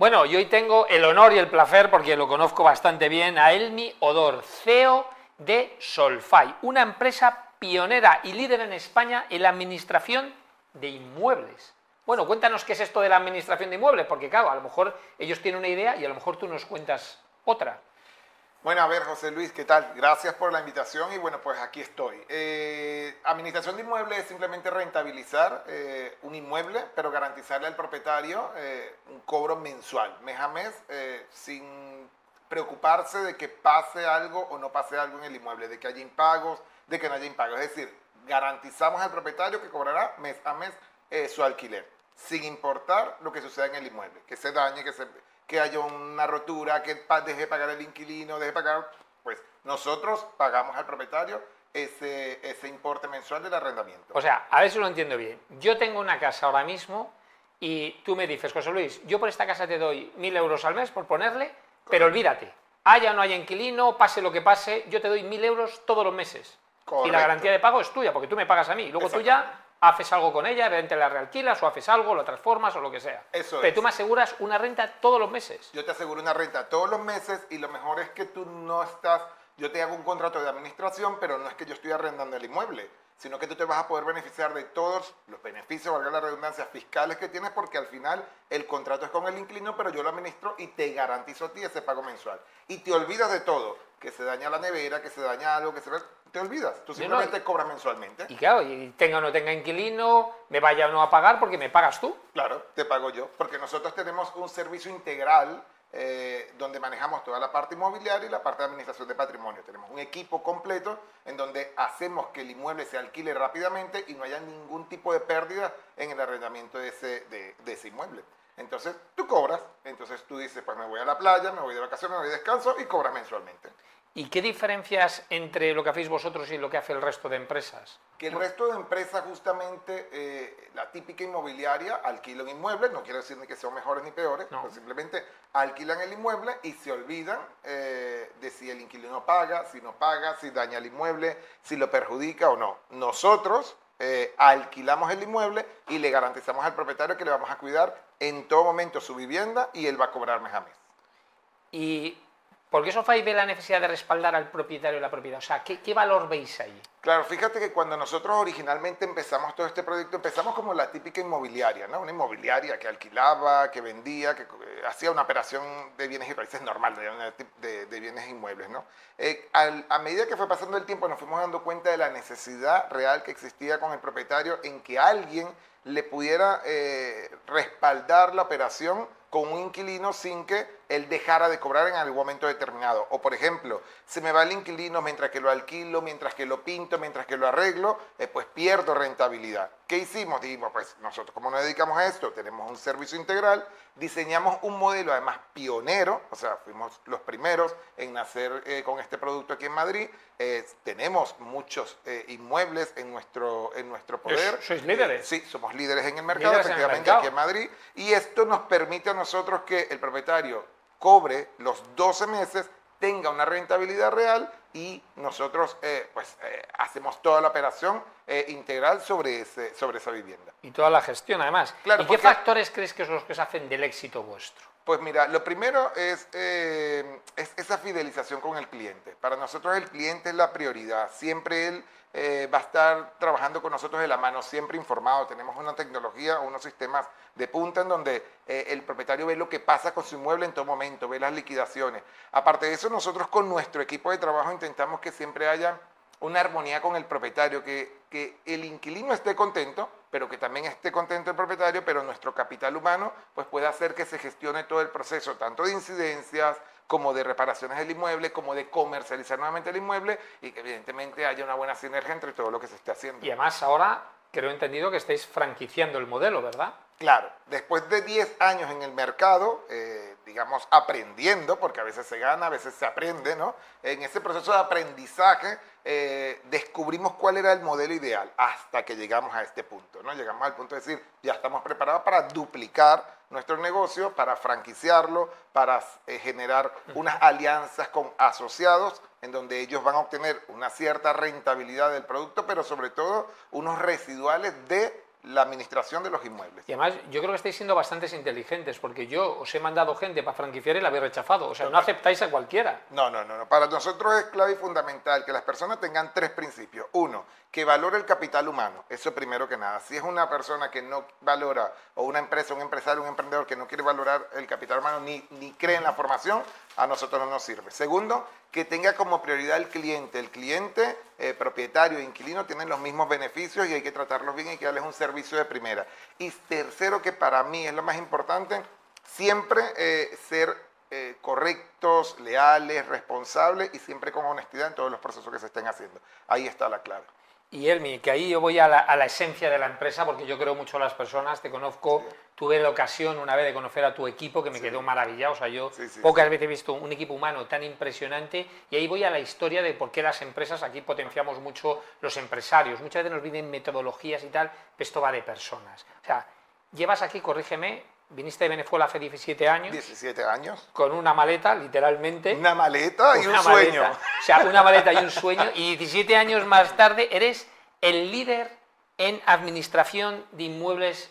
Bueno, y hoy tengo el honor y el placer, porque lo conozco bastante bien, a Elmi Odor, CEO de Solfai, una empresa pionera y líder en España en la administración de inmuebles. Bueno, cuéntanos qué es esto de la administración de inmuebles, porque claro, a lo mejor ellos tienen una idea y a lo mejor tú nos cuentas otra. Bueno, a ver, José Luis, ¿qué tal? Gracias por la invitación y bueno, pues aquí estoy. Eh, administración de inmuebles es simplemente rentabilizar eh, un inmueble, pero garantizarle al propietario eh, un cobro mensual, mes a mes, sin preocuparse de que pase algo o no pase algo en el inmueble, de que haya impagos, de que no haya impagos. Es decir, garantizamos al propietario que cobrará mes a mes su alquiler, sin importar lo que suceda en el inmueble, que se dañe, que se que haya una rotura, que deje pagar el inquilino, deje pagar, pues nosotros pagamos al propietario ese, ese importe mensual del arrendamiento. O sea, a ver si lo entiendo bien. Yo tengo una casa ahora mismo y tú me dices, José Luis, yo por esta casa te doy mil euros al mes por ponerle, pero olvídate, haya o no haya inquilino, pase lo que pase, yo te doy mil euros todos los meses. Y la garantía de pago es tuya, porque tú me pagas a mí. Luego tú ya haces algo con ella, evidentemente la realquilas o haces algo, lo transformas o lo que sea. Eso Pero tú me aseguras una renta todos los meses. Yo te aseguro una renta todos los meses y lo mejor es que tú no estás, yo te hago un contrato de administración, pero no es que yo estoy arrendando el inmueble, sino que tú te vas a poder beneficiar de todos los beneficios, valga la redundancia, fiscales que tienes, porque al final el contrato es con el inquilino, pero yo lo administro y te garantizo a ti ese pago mensual. Y te olvidas de todo, que se daña la nevera, que se daña algo, que se te olvidas. Tú simplemente cobras mensualmente. Y claro, y tenga o no tenga inquilino, me vaya o no a pagar porque me pagas tú. Claro, te pago yo. Porque nosotros tenemos un servicio integral eh, donde manejamos toda la parte inmobiliaria y la parte de administración de patrimonio. Tenemos un equipo completo en donde hacemos que el inmueble se alquile rápidamente y no haya ningún tipo de pérdida en el arrendamiento de ese, de, de ese inmueble. Entonces tú cobras, entonces tú dices, pues me voy a la playa, me voy de vacaciones, me voy de descanso y cobras mensualmente. ¿Y qué diferencias entre lo que hacéis vosotros y lo que hace el resto de empresas? Que el resto de empresas, justamente, eh, la típica inmobiliaria, alquilan inmuebles, no quiere decir ni que sean mejores ni peores, simplemente alquilan el inmueble y se olvidan eh, de si el inquilino paga, si no paga, si daña el inmueble, si lo perjudica o no. Nosotros eh, alquilamos el inmueble y le garantizamos al propietario que le vamos a cuidar en todo momento su vivienda y él va a cobrar mes a mes. Y ¿Por qué Sofai ve la necesidad de respaldar al propietario de la propiedad? O sea, ¿qué, valor veis ahí? Claro, fíjate que cuando nosotros originalmente empezamos todo este proyecto, empezamos como la típica inmobiliaria, ¿no? Una inmobiliaria que alquilaba, que vendía, que eh, hacía una operación de bienes y raíces normal, de, bienes inmuebles, ¿no? Eh, a medida que fue pasando el tiempo nos fuimos dando cuenta de la necesidad real que existía con el propietario en que alguien le pudiera eh, respaldar la operación con un inquilino sin que él dejara de cobrar en algún momento determinado. O por ejemplo, se me va el inquilino mientras que lo alquilo, mientras que lo pinto, mientras que lo arreglo, eh, pues pierdo rentabilidad. ¿Qué hicimos? Dijimos, pues nosotros como nos dedicamos a esto, tenemos un servicio integral, diseñamos un modelo además pionero, o sea, fuimos los primeros en nacer eh, con este producto aquí en Madrid, eh, tenemos muchos inmuebles en nuestro, en nuestro poder. ¿Sois líderes? sí, somos líderes en el mercado, efectivamente aquí en Madrid, y esto nos permite a nosotros que el propietario cobre los 12 meses, tenga una rentabilidad real y nosotros eh, pues eh, hacemos toda la operación eh, integral sobre, ese, sobre esa vivienda. Y toda la gestión además. Claro, ¿Y qué factores crees que son los que se hacen del éxito vuestro? Pues mira, lo primero es, es esa fidelización con el cliente. Para nosotros el cliente es la prioridad. Siempre él eh, va a estar trabajando con nosotros de la mano, siempre informado. Tenemos una tecnología, unos sistemas de punta en donde eh, el propietario ve lo que pasa con su inmueble en todo momento, ve las liquidaciones. Aparte de eso, nosotros con nuestro equipo de trabajo intentamos que siempre haya una armonía con el propietario, que, que el inquilino esté contento, pero que también esté contento el propietario, pero nuestro capital humano pues pueda hacer que se gestione todo el proceso, tanto de incidencias, como de reparaciones del inmueble, como de comercializar nuevamente el inmueble y que evidentemente haya una buena sinergia entre todo lo que se esté haciendo. Y además ahora creo entendido que estáis franquiciando el modelo, ¿verdad? Claro, después de 10 años en el mercado, eh, digamos, aprendiendo, porque a veces se gana, a veces se aprende, ¿no? En ese proceso de aprendizaje eh, descubrimos cuál era el modelo ideal hasta que llegamos a este punto, ¿no? Llegamos al punto de decir, ya estamos preparados para duplicar nuestro negocio, para franquiciarlo, para eh, generar unas alianzas con asociados en donde ellos van a obtener una cierta rentabilidad del producto, pero sobre todo unos residuales de la administración de los inmuebles. Y además, yo creo que estáis siendo bastante inteligentes, porque yo os he mandado gente para franquiciar y la habéis rechazado. O sea, no aceptáis a cualquiera. No, no, no, no. Para nosotros es clave y fundamental que las personas tengan tres principios. Uno, que valore el capital humano. Eso primero que nada. Si es una persona que no valora, o una empresa, un empresario, un emprendedor que no quiere valorar el capital humano ni, ni cree en la formación, a nosotros no nos sirve. Segundo, que tenga como prioridad el cliente. El cliente, eh, propietario e inquilino tienen los mismos beneficios y hay que tratarlos bien y que darles un servicio de primera. Y tercero, que para mí es lo más importante, siempre eh, ser eh, correctos, leales, responsables y siempre con honestidad en todos los procesos que se estén haciendo. Ahí está la clave. Y Elmi, que ahí yo voy a la, esencia de la empresa porque yo creo mucho a las personas, te conozco, tuve la ocasión una vez de conocer a tu equipo que me quedó maravillado, o sea, yo pocas veces he visto un equipo humano tan impresionante y ahí voy a la historia de por qué las empresas, aquí potenciamos mucho los empresarios, muchas veces nos vienen metodologías y tal, pero esto va de personas. O sea, llevas aquí, corrígeme, Viniste de Venezuela hace 17 años. 17 años. Con una maleta, literalmente. Una maleta y un sueño. O sea, una maleta y un sueño. Y 17 años más tarde eres el líder en administración de inmuebles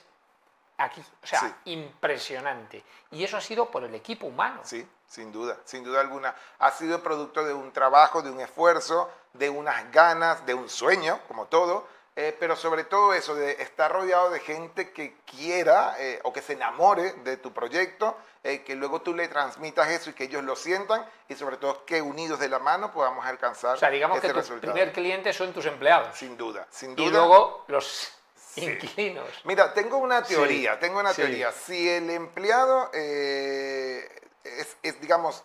aquí. O sea, impresionante. Y eso ha sido por el equipo humano. Sí, sin duda, sin duda alguna. Ha sido producto de un trabajo, de un esfuerzo, de unas ganas, de un sueño, como todo eh, pero sobre todo eso, de estar rodeado de gente que quiera eh, o que se enamore de tu proyecto, eh, que luego tú le transmitas eso y que ellos lo sientan y sobre todo que unidos de la mano podamos alcanzar. O sea, digamos que tu primer cliente son tus empleados. Sin duda, sin duda. Y luego los inquilinos. Mira, tengo una teoría, tengo una teoría. Si el empleado es, es, digamos,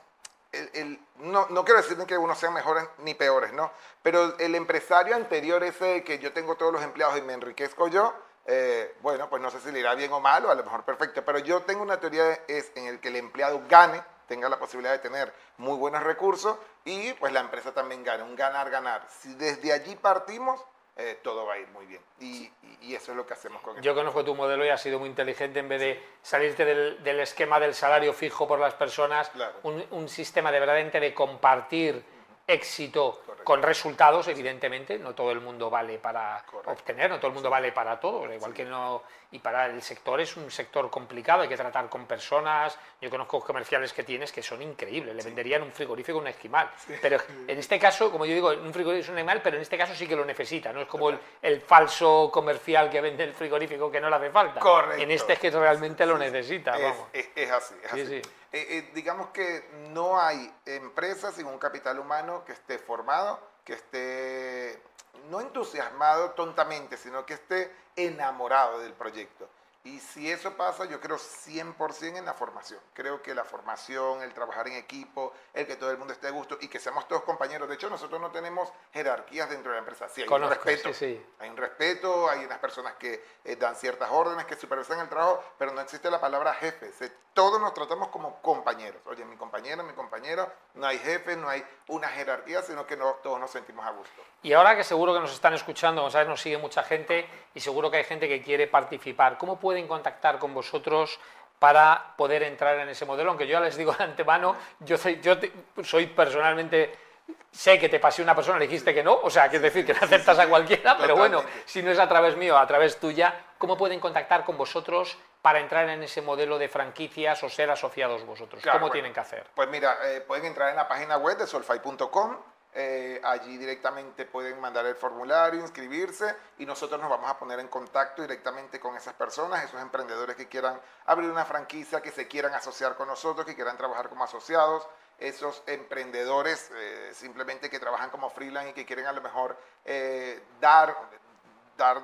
no, no, quiero decir que unos sean mejores ni peores, ¿no? Pero el empresario anterior, ese que yo tengo todos los empleados y me enriquezco yo, eh, bueno, pues no sé si le irá bien o mal, o a lo mejor perfecto, pero yo tengo una teoría es en el que el empleado gane, tenga la posibilidad de tener muy buenos recursos y pues la empresa también gane, un ganar-ganar. Si desde allí partimos, eh, todo va a ir muy bien. Y, eso es lo que hacemos con Yo conozco tu modelo y ha sido muy inteligente en vez de salirte del, esquema del salario fijo por las personas, un, un, sistema de verdaderamente de compartir éxito con resultados, evidentemente, no todo el mundo vale para obtener, no todo el mundo vale para todo, igual que no, y para el sector es un sector complicado, hay que tratar con personas, yo conozco comerciales que tienes que son increíbles, le venderían un frigorífico a un esquimal, pero en este caso, como yo digo, un frigorífico es un animal, pero en este caso sí que lo necesita, no es como el, falso comercial que vende el frigorífico que no le hace falta, en este es que realmente lo necesita, vamos. Es, así, es así. Eh, eh, digamos que no hay empresa sin un capital humano que esté formado, que esté no entusiasmado tontamente, sino que esté enamorado del proyecto. Y si eso pasa, yo creo 100% en la formación. Creo que la formación, el trabajar en equipo, el que todo el mundo esté a gusto y que seamos todos compañeros. De hecho, nosotros no tenemos jerarquías dentro de la empresa. Sí, hay un respeto. Hay un respeto, hay unas personas que eh, dan ciertas órdenes, que supervisan el trabajo, pero no existe la palabra jefe. todos nos tratamos como compañeros. Oye, mi compañero, mi compañero, no hay jefe, no hay una jerarquía, sino que no, todos nos sentimos a gusto. Y ahora que seguro que nos están escuchando, ¿sabes? nos sigue mucha gente y seguro que hay gente que quiere participar. ¿Cómo puede pueden contactar con vosotros para poder entrar en ese modelo? Aunque yo ya les digo de antemano, yo soy, yo soy personalmente sé que te pasé una persona, le dijiste que no, o sea, que es decir, que no aceptas a cualquiera, pero bueno, si no es a través mío, a través tuya, ¿cómo pueden contactar con vosotros para entrar en ese modelo de franquicias o ser asociados vosotros? ¿Cómo tienen que hacer? Pues mira, eh, pueden entrar en la página web de solfai.com, eh, allí directamente pueden mandar el formulario, inscribirse y nosotros nos vamos a poner en contacto directamente con esas personas, esos emprendedores que quieran abrir una franquicia, que se quieran asociar con nosotros, que quieran trabajar como asociados, esos emprendedores eh, simplemente que trabajan como freelance y que quieren a lo mejor eh, dar, dar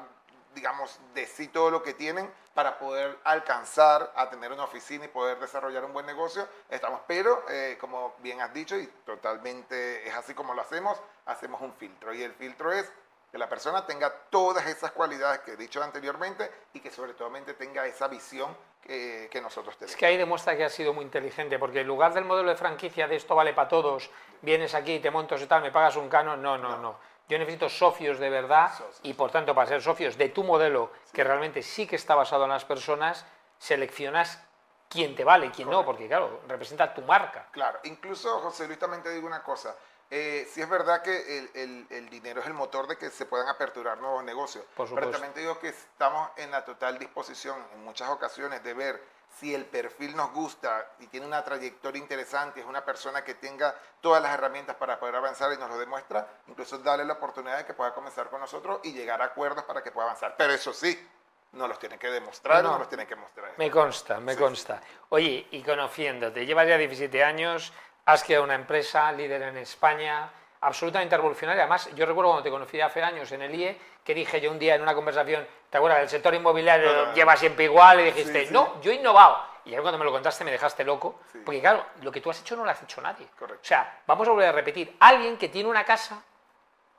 digamos, de sí todo lo que tienen para poder alcanzar a tener una oficina y poder desarrollar un buen negocio. Estamos, pero eh, como bien has dicho, y totalmente es así como lo hacemos, hacemos un filtro. Y el filtro es que la persona tenga todas esas cualidades que he dicho anteriormente y que sobre todo tenga esa visión que, que, nosotros tenemos. Es que ahí demuestra que ha sido muy inteligente, porque en lugar del modelo de franquicia de esto vale para todos, vienes aquí, te montas y tal, me pagas un canon, no, no. no. Yo necesito socios de verdad y por tanto para ser socios de tu modelo, que realmente sí que está basado en las personas, seleccionas quién te vale y quién no, porque claro, representa tu marca. Claro, incluso José Luis también te digo una cosa, eh, sí es verdad que el, el- el dinero es el motor de que se puedan aperturar nuevos negocios. Por Pero también te digo que estamos en la total disposición en muchas ocasiones de ver si el perfil nos gusta y tiene una trayectoria interesante, es una persona que tenga todas las herramientas para poder avanzar y nos lo demuestra, incluso darle la oportunidad de que pueda comenzar con nosotros y llegar a acuerdos para que pueda avanzar. Pero eso sí, nos los tienen que demostrar, No, no, no. nos tienen que mostrar. Me consta, me Sí, consta. Oye, y conociéndote, llevas ya 17 años, has creado una empresa líder en España, absolutamente revolucionaria. Además, yo recuerdo cuando te conocí hace años en el IE, que dije yo un día en una conversación, ¿te acuerdas? El sector inmobiliario Ah. lleva siempre igual, y dijiste, Sí, sí. no, yo he innovado. Y ahora cuando me lo contaste me dejaste loco, Sí. porque claro, lo que tú has hecho no lo has hecho nadie. Correcto. O sea, vamos a volver a repetir, alguien que tiene una casa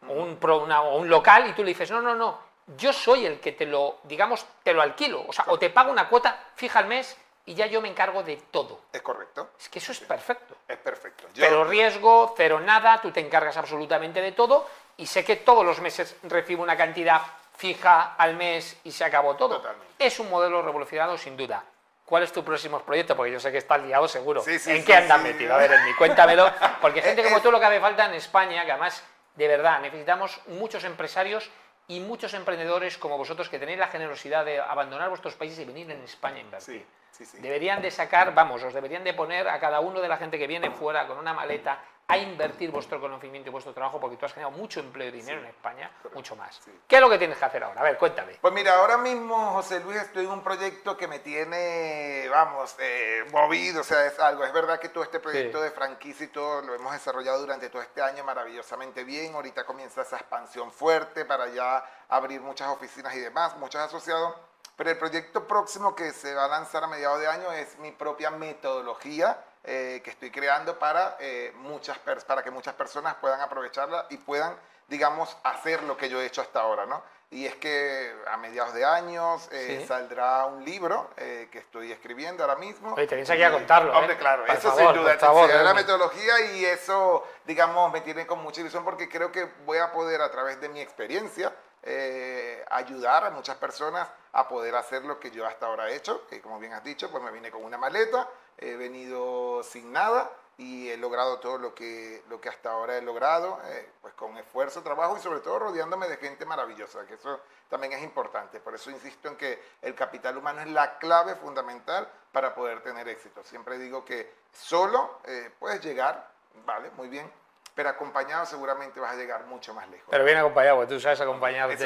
o un, pro- una- o un local y tú le dices, no, no, no, yo soy el que te lo, digamos, te lo alquilo, o sea, o te pago una cuota fija al mes y ya yo me encargo de todo. Es correcto, Es que eso es perfecto. es perfecto. Yo- Cero riesgo, cero nada, tú te encargas absolutamente de todo y sé que todos los meses recibo una cantidad fija al mes y se acabó todo. Totalmente. Es un modelo revolucionado sin duda. ¿Cuál es tu próximo proyecto? Porque yo sé que estás liado seguro. Sí, sí, ¿En sí, qué andas sí. metido? A ver, Enmi, cuéntamelo. Porque gente Eh, como eh. tú lo que hace falta en España, que además, de verdad, necesitamos muchos empresarios y muchos emprendedores como vosotros que tenéis la generosidad de abandonar vuestros países y venir en España a invertir. Sí, sí, sí. Deberían de sacar, vamos, os deberían de poner a cada uno de la gente que viene fuera con una maleta a invertir vuestro conocimiento y vuestro trabajo porque tú has generado mucho empleo y dinero en España, mucho más. sí. ¿Qué es lo que tienes que hacer ahora? A ver, cuéntame. Pues mira, ahora mismo, José Luis, estoy en un proyecto que me tiene, vamos, eh, movido, o sea, es algo. Es verdad que todo este proyecto Sí. de franquicia y todo lo hemos desarrollado durante todo este año maravillosamente bien. Ahorita comienza esa expansión fuerte para ya abrir muchas oficinas y demás, muchos asociados. Pero el proyecto próximo que se va a lanzar a mediados de año es mi propia metodología eh, que estoy creando para, eh, muchas para que muchas personas puedan aprovecharla y puedan, digamos, hacer lo que yo he hecho hasta ahora, ¿no? Y es que a mediados de años eh, Sí. saldrá un libro eh, que estoy escribiendo ahora mismo. Oye, te vienes aquí a contarlo, Hombre, ¿eh? claro, Por eso favor, sin duda. favor, la metodología y eso, digamos, me tiene con mucha ilusión porque creo que voy a poder a través de mi experiencia eh, ayudar a muchas personas a poder hacer lo que yo hasta ahora he hecho, que como bien has dicho, pues me vine con una maleta, he venido sin nada y he logrado todo lo que, lo que hasta ahora he logrado, eh, pues con esfuerzo, trabajo y sobre todo rodeándome de gente maravillosa, que eso también es importante. Por eso insisto en que el capital humano es la clave fundamental para poder tener éxito. Siempre digo que solo eh, puedes llegar, vale, muy bien, pero acompañado seguramente vas a llegar mucho más lejos. Pero bien acompañado, porque tú sabes acompañarte.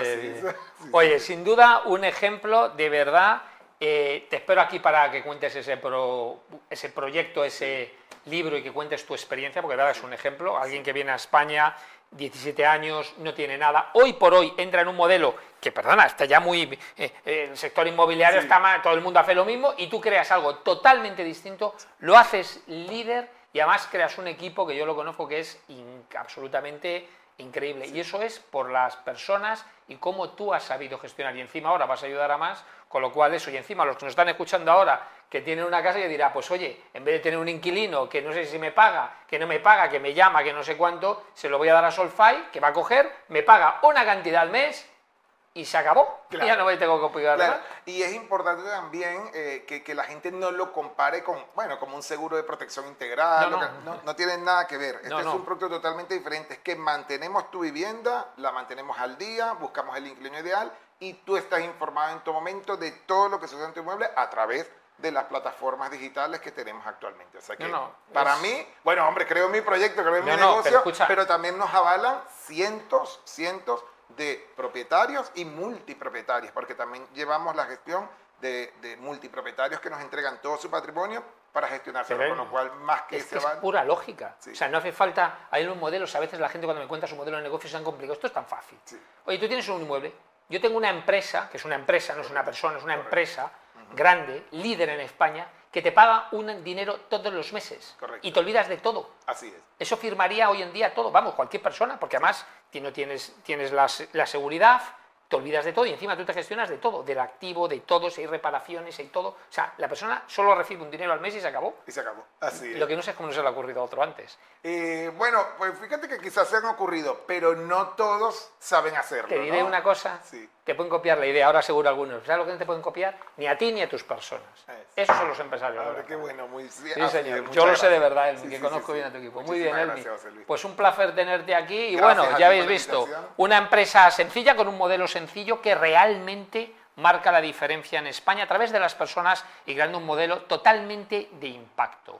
Sí. Oye, sin duda, un ejemplo de verdad. eh, te espero aquí para que cuentes ese, pro- ese proyecto, ese libro y que cuentes tu experiencia, porque de verdad es un ejemplo. Alguien que viene a España, 17 años, no tiene nada. Hoy por hoy entra en un modelo que, perdona, está ya muy. eh, eh, el sector inmobiliario Sí. está mal, todo el mundo hace lo mismo y tú creas algo totalmente distinto, lo haces líder y además creas un equipo que yo lo conozco que es in- absolutamente increíble. Y eso es por las personas y cómo tú has sabido gestionar. Y encima ahora vas a ayudar a más, con lo cual eso. Y encima los que nos están escuchando ahora, que tienen una casa, y dirá, pues oye, en vez de tener un inquilino que no sé si me paga, que no me paga, que me llama, que no sé cuánto, se lo voy a dar a Solfy, que va a coger, me paga una cantidad al mes y se acabó. Claro. Y ya no me tengo que pagar Claro. Y es importante también eh, que, que la gente no lo compare con, bueno, como un seguro de protección integral. No, no. que- no, no tiene nada que ver. Este No, es no. un producto totalmente diferente. Es que mantenemos tu vivienda, la mantenemos al día, buscamos el inquilino ideal y tú estás informado en todo momento de todo lo que sucede en tu inmueble a través de las plataformas digitales que tenemos actualmente. O sea que No, no, para es- mí, bueno, hombre, creo en mi proyecto, creo en No, mi no, pero negocio, escucha. pero también nos avalan cientos, cientos de propietarios y multipropietarios, porque también llevamos la gestión de, de multipropietarios que nos entregan todo su patrimonio para gestionárselo, Pero, con lo cual más que Es, que se es pura lógica. Sí. O sea, no hace falta. Hay unos modelos, a veces la gente cuando me cuenta su modelo de negocio se han complicado. Esto es tan fácil. Sí. Oye, tú tienes un inmueble. Yo tengo una empresa, que es una empresa, no es una persona, es una empresa grande, líder en España, que te paga un dinero todos los meses. Correcto. Y te olvidas de todo. Así es. Eso firmaría hoy en día todo, vamos, cualquier persona, porque además no tienes, tienes la, la seguridad, te olvidas de todo y encima tú te gestionas de todo, del activo, de todo, si hay reparaciones, hay todo. O sea, la persona solo recibe un dinero al mes y se acabó. Y se acabó. Así es. Lo que no sé es cómo no se le ha ocurrido a otro antes. Eh, bueno, pues fíjate que quizás se han ocurrido, pero no todos saben hacerlo. Te diré ¿no? una cosa, Sí. te pueden copiar la idea, ahora seguro algunos. ¿Sabes lo que no te pueden copiar? Ni a ti ni a tus personas. Eso. Esos son los empresarios. qué bueno, muy sí, Sí, señor. es, Yo lo sé de verdad, Elmi, Sí, que conozco bien a tu equipo. Muy bien, Elmi. gracias, José Luis. Pues un placer tenerte aquí. Y Gracias bueno, ya habéis visto, una empresa sencilla con un modelo sencillo que realmente marca la diferencia en España a través de las personas y creando un modelo totalmente de impacto.